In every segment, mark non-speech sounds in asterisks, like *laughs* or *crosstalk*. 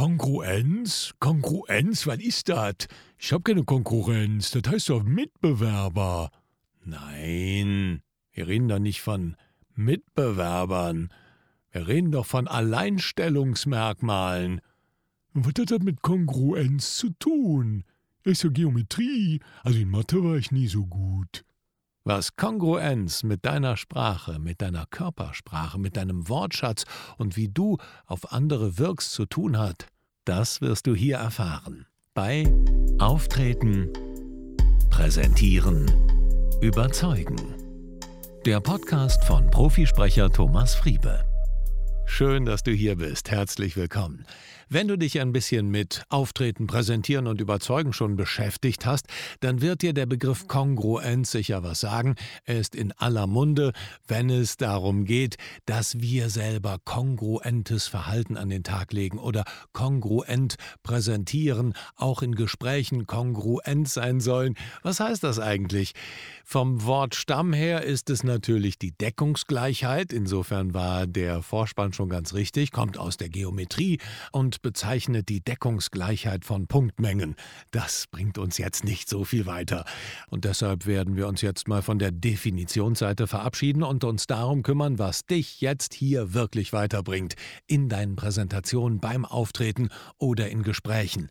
Kongruenz? Kongruenz? Was ist das? Ich hab keine Konkurrenz. Das heißt doch Mitbewerber. Nein, wir reden doch nicht von Mitbewerbern. Wir reden doch von Alleinstellungsmerkmalen. Was hat das mit Kongruenz zu tun? Das ist ja Geometrie. Also in Mathe war ich nie so gut. Was Kongruenz mit deiner Sprache, mit deiner Körpersprache, mit deinem Wortschatz und wie du auf andere wirkst zu tun hat, das wirst du hier erfahren. Bei Auftreten, Präsentieren, Überzeugen. Der Podcast von Profisprecher Thomas Friebe. Schön, dass du hier bist. Herzlich willkommen. Wenn du dich ein bisschen mit Auftreten, Präsentieren und Überzeugen schon beschäftigt hast, dann wird dir der Begriff Kongruenz sicher was sagen. Er ist in aller Munde, wenn es darum geht, dass wir selber kongruentes Verhalten an den Tag legen oder kongruent präsentieren, auch in Gesprächen kongruent sein sollen. Was heißt das eigentlich? Vom Wortstamm her ist es natürlich die Deckungsgleichheit. Insofern war der Vorspann schon ganz richtig, kommt aus der Geometrie und bezeichnet die Deckungsgleichheit von Punktmengen. Das bringt uns jetzt nicht so viel weiter. Und deshalb werden wir uns jetzt mal von der Definitionsseite verabschieden und uns darum kümmern, was dich jetzt hier wirklich weiterbringt. In deinen Präsentationen, beim Auftreten oder in Gesprächen.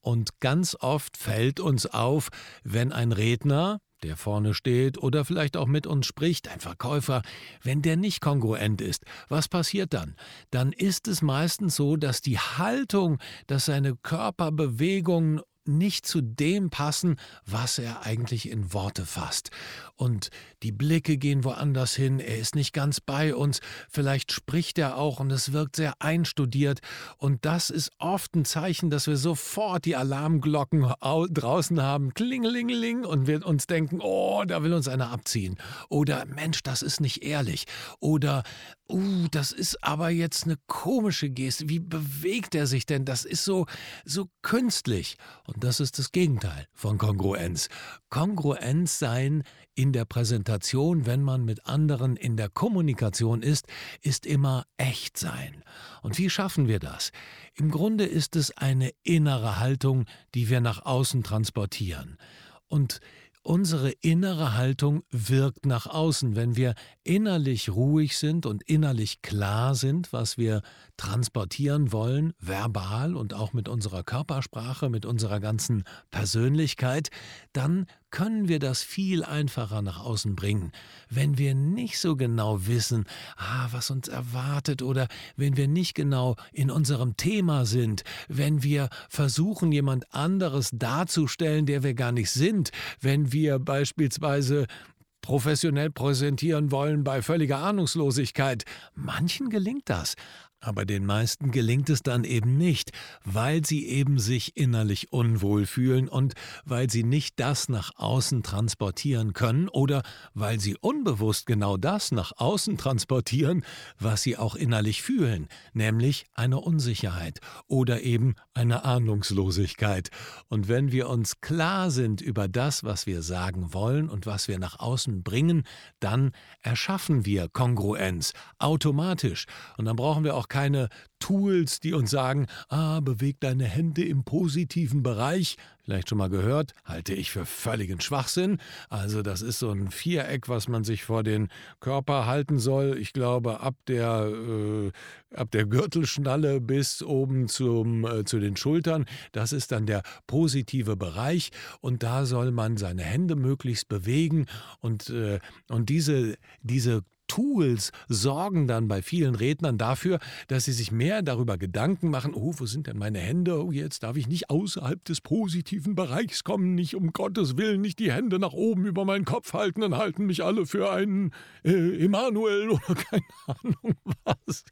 Und ganz oft fällt uns auf, wenn ein Redner, der vorne steht oder vielleicht auch mit uns spricht, ein Verkäufer, wenn der nicht kongruent ist, was passiert dann? Dann ist es meistens so, dass die Haltung, dass seine Körperbewegungen nicht zu dem passen, was er eigentlich in Worte fasst. Und die Blicke gehen woanders hin, er ist nicht ganz bei uns, vielleicht spricht er auch und es wirkt sehr einstudiert. Und das ist oft ein Zeichen, dass wir sofort die Alarmglocken draußen haben, klingelingeling, und wir uns denken, oh, da will uns einer abziehen. Oder Mensch, das ist nicht ehrlich. Oder uh, das ist aber jetzt eine komische Geste. Wie bewegt er sich denn? Das ist so, so künstlich. Und das ist das Gegenteil von Kongruenz. Kongruenz sein in der Präsentation, wenn man mit anderen in der Kommunikation ist, ist immer echt sein. Und wie schaffen wir das? Im Grunde ist es eine innere Haltung, die wir nach außen transportieren. Und Unsere innere Haltung wirkt nach außen, wenn wir innerlich ruhig sind und innerlich klar sind, was wir transportieren wollen, verbal und auch mit unserer Körpersprache, mit unserer ganzen Persönlichkeit, dann können wir das viel einfacher nach außen bringen. Wenn wir nicht so genau wissen, ah, was uns erwartet oder wenn wir nicht genau in unserem Thema sind, wenn wir versuchen, jemand anderes darzustellen, der wir gar nicht sind, wenn wir beispielsweise professionell präsentieren wollen bei völliger Ahnungslosigkeit. Manchen gelingt das, aber den meisten gelingt es dann eben nicht, weil sie eben sich innerlich unwohl fühlen und weil sie nicht das nach außen transportieren können oder weil sie unbewusst genau das nach außen transportieren, was sie auch innerlich fühlen, nämlich eine Unsicherheit oder eben eine Ahnungslosigkeit. Und wenn wir uns klar sind über das, was wir sagen wollen und was wir nach außen bringen, dann erschaffen wir Kongruenz automatisch und dann brauchen wir auch keine Tools, die uns sagen, ah, beweg deine Hände im positiven Bereich. Vielleicht schon mal gehört, halte ich für völligen Schwachsinn. Also das ist so ein Viereck, was man sich vor den Körper halten soll. Ich glaube, ab der, äh, ab der Gürtelschnalle bis oben zum, äh, zu den Schultern, das ist dann der positive Bereich. Und da soll man seine Hände möglichst bewegen. Und, äh, und diese, diese Tools sorgen dann bei vielen Rednern dafür, dass sie sich mehr darüber Gedanken machen, oh, wo sind denn meine Hände? Oh, jetzt darf ich nicht außerhalb des positiven Bereichs kommen, nicht um Gottes Willen, nicht die Hände nach oben über meinen Kopf halten, dann halten mich alle für einen äh, Emanuel oder *laughs* keine Ahnung was,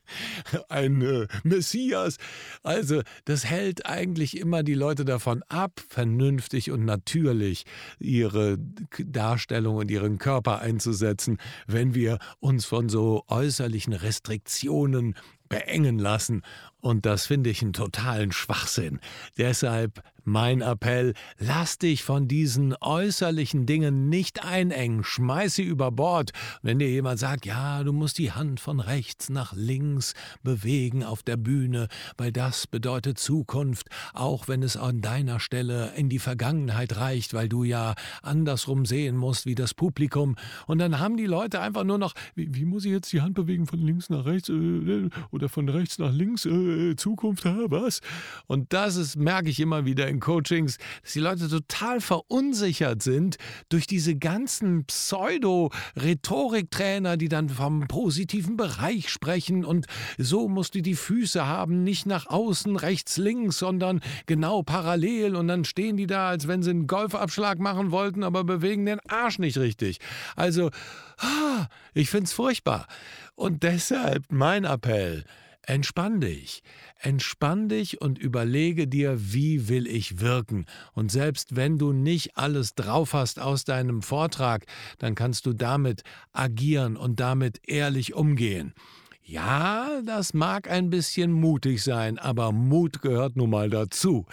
ein äh, Messias. Also, das hält eigentlich immer die Leute davon ab, vernünftig und natürlich ihre Darstellung und ihren Körper einzusetzen, wenn wir uns von so äußerlichen Restriktionen beengen lassen. Und das finde ich einen totalen Schwachsinn. Deshalb mein Appell, lass dich von diesen äußerlichen Dingen nicht einengen, schmeiß sie über Bord. Wenn dir jemand sagt, ja, du musst die Hand von rechts nach links bewegen auf der Bühne, weil das bedeutet Zukunft, auch wenn es an deiner Stelle in die Vergangenheit reicht, weil du ja andersrum sehen musst wie das Publikum. Und dann haben die Leute einfach nur noch, wie, wie muss ich jetzt die Hand bewegen von links nach rechts äh, oder von rechts nach links, äh, Zukunft, äh, was? Und das ist, merke ich immer wieder in Coachings, dass die Leute total verunsichert sind durch diese ganzen Pseudo-Rhetoriktrainer, die dann vom positiven Bereich sprechen und so musst du die Füße haben, nicht nach außen, rechts, links, sondern genau parallel und dann stehen die da, als wenn sie einen Golfabschlag machen wollten, aber bewegen den Arsch nicht richtig. Also, ah, ich find's furchtbar. Und deshalb mein Appell, Entspann dich, entspann dich und überlege dir, wie will ich wirken. Und selbst wenn du nicht alles drauf hast aus deinem Vortrag, dann kannst du damit agieren und damit ehrlich umgehen. Ja, das mag ein bisschen mutig sein, aber Mut gehört nun mal dazu.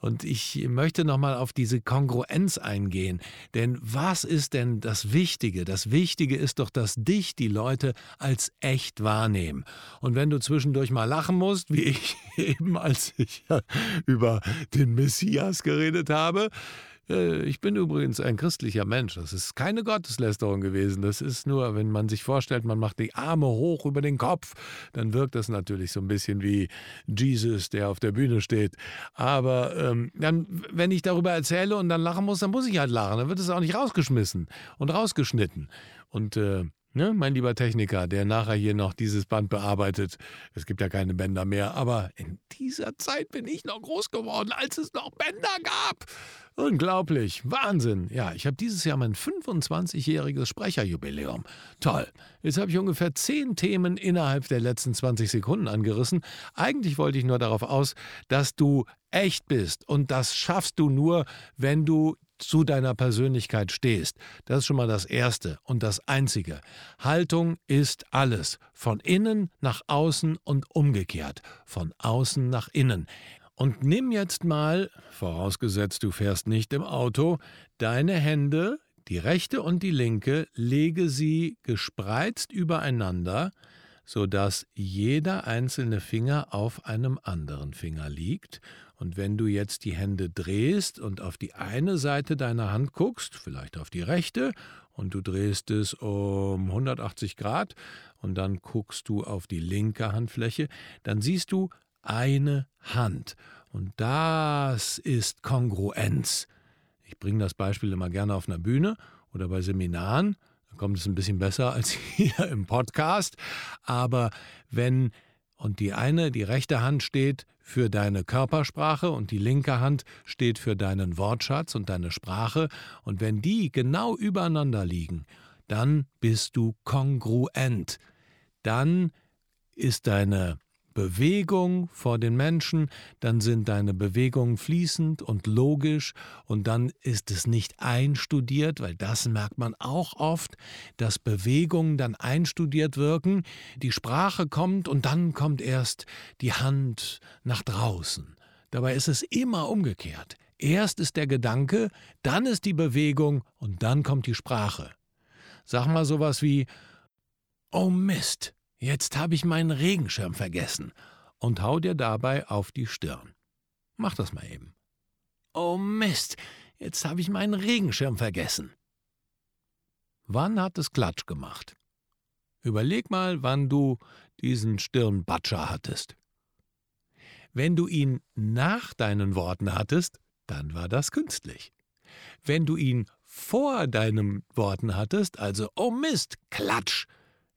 Und ich möchte nochmal auf diese Kongruenz eingehen. Denn was ist denn das Wichtige? Das Wichtige ist doch, dass dich die Leute als echt wahrnehmen. Und wenn du zwischendurch mal lachen musst, wie ich *laughs* eben, als ich *laughs* über den Messias geredet habe, ich bin übrigens ein christlicher Mensch. Das ist keine Gotteslästerung gewesen. Das ist nur, wenn man sich vorstellt, man macht die Arme hoch über den Kopf, dann wirkt das natürlich so ein bisschen wie Jesus, der auf der Bühne steht. Aber ähm, dann, wenn ich darüber erzähle und dann lachen muss, dann muss ich halt lachen. Dann wird es auch nicht rausgeschmissen und rausgeschnitten. Und äh, Ne, mein lieber Techniker, der nachher hier noch dieses Band bearbeitet. Es gibt ja keine Bänder mehr, aber in dieser Zeit bin ich noch groß geworden, als es noch Bänder gab. Unglaublich, Wahnsinn. Ja, ich habe dieses Jahr mein 25-jähriges Sprecherjubiläum. Toll. Jetzt habe ich ungefähr 10 Themen innerhalb der letzten 20 Sekunden angerissen. Eigentlich wollte ich nur darauf aus, dass du echt bist. Und das schaffst du nur, wenn du zu deiner Persönlichkeit stehst. Das ist schon mal das Erste und das Einzige. Haltung ist alles. Von innen nach außen und umgekehrt. Von außen nach innen. Und nimm jetzt mal, vorausgesetzt du fährst nicht im Auto, deine Hände, die rechte und die linke, lege sie gespreizt übereinander, sodass jeder einzelne Finger auf einem anderen Finger liegt und wenn du jetzt die Hände drehst und auf die eine Seite deiner Hand guckst, vielleicht auf die rechte, und du drehst es um 180 Grad und dann guckst du auf die linke Handfläche, dann siehst du eine Hand. Und das ist Kongruenz. Ich bringe das Beispiel immer gerne auf einer Bühne oder bei Seminaren. Da kommt es ein bisschen besser als *laughs* hier im Podcast. Aber wenn und die eine, die rechte Hand steht für deine Körpersprache und die linke Hand steht für deinen Wortschatz und deine Sprache, und wenn die genau übereinander liegen, dann bist du kongruent. Dann ist deine Bewegung vor den Menschen, dann sind deine Bewegungen fließend und logisch und dann ist es nicht einstudiert, weil das merkt man auch oft, dass Bewegungen dann einstudiert wirken, die Sprache kommt und dann kommt erst die Hand nach draußen. Dabei ist es immer umgekehrt. Erst ist der Gedanke, dann ist die Bewegung und dann kommt die Sprache. Sag mal sowas wie Oh Mist, Jetzt habe ich meinen Regenschirm vergessen und hau dir dabei auf die Stirn. Mach das mal eben. Oh Mist, jetzt habe ich meinen Regenschirm vergessen. Wann hat es Klatsch gemacht? Überleg mal, wann du diesen Stirnbatscher hattest. Wenn du ihn nach deinen Worten hattest, dann war das künstlich. Wenn du ihn vor deinen Worten hattest, also oh Mist, Klatsch,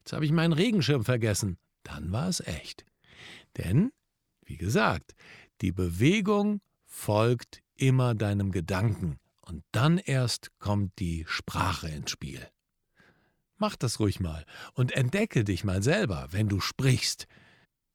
Jetzt habe ich meinen Regenschirm vergessen. Dann war es echt. Denn, wie gesagt, die Bewegung folgt immer deinem Gedanken und dann erst kommt die Sprache ins Spiel. Mach das ruhig mal und entdecke dich mal selber, wenn du sprichst.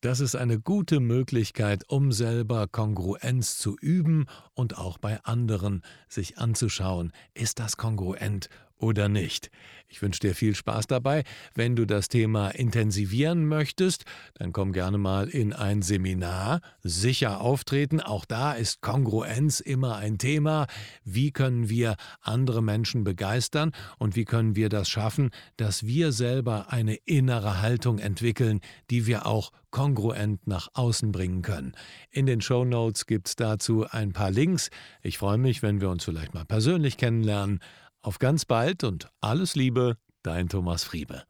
Das ist eine gute Möglichkeit, um selber Kongruenz zu üben und auch bei anderen sich anzuschauen, ist das kongruent oder nicht. Ich wünsche dir viel Spaß dabei. Wenn du das Thema intensivieren möchtest, dann komm gerne mal in ein Seminar. Sicher auftreten. Auch da ist Kongruenz immer ein Thema. Wie können wir andere Menschen begeistern und wie können wir das schaffen, dass wir selber eine innere Haltung entwickeln, die wir auch kongruent nach außen bringen können. In den Show Notes gibt es dazu ein paar Links. Ich freue mich, wenn wir uns vielleicht mal persönlich kennenlernen. Auf ganz bald und alles Liebe, dein Thomas Friebe.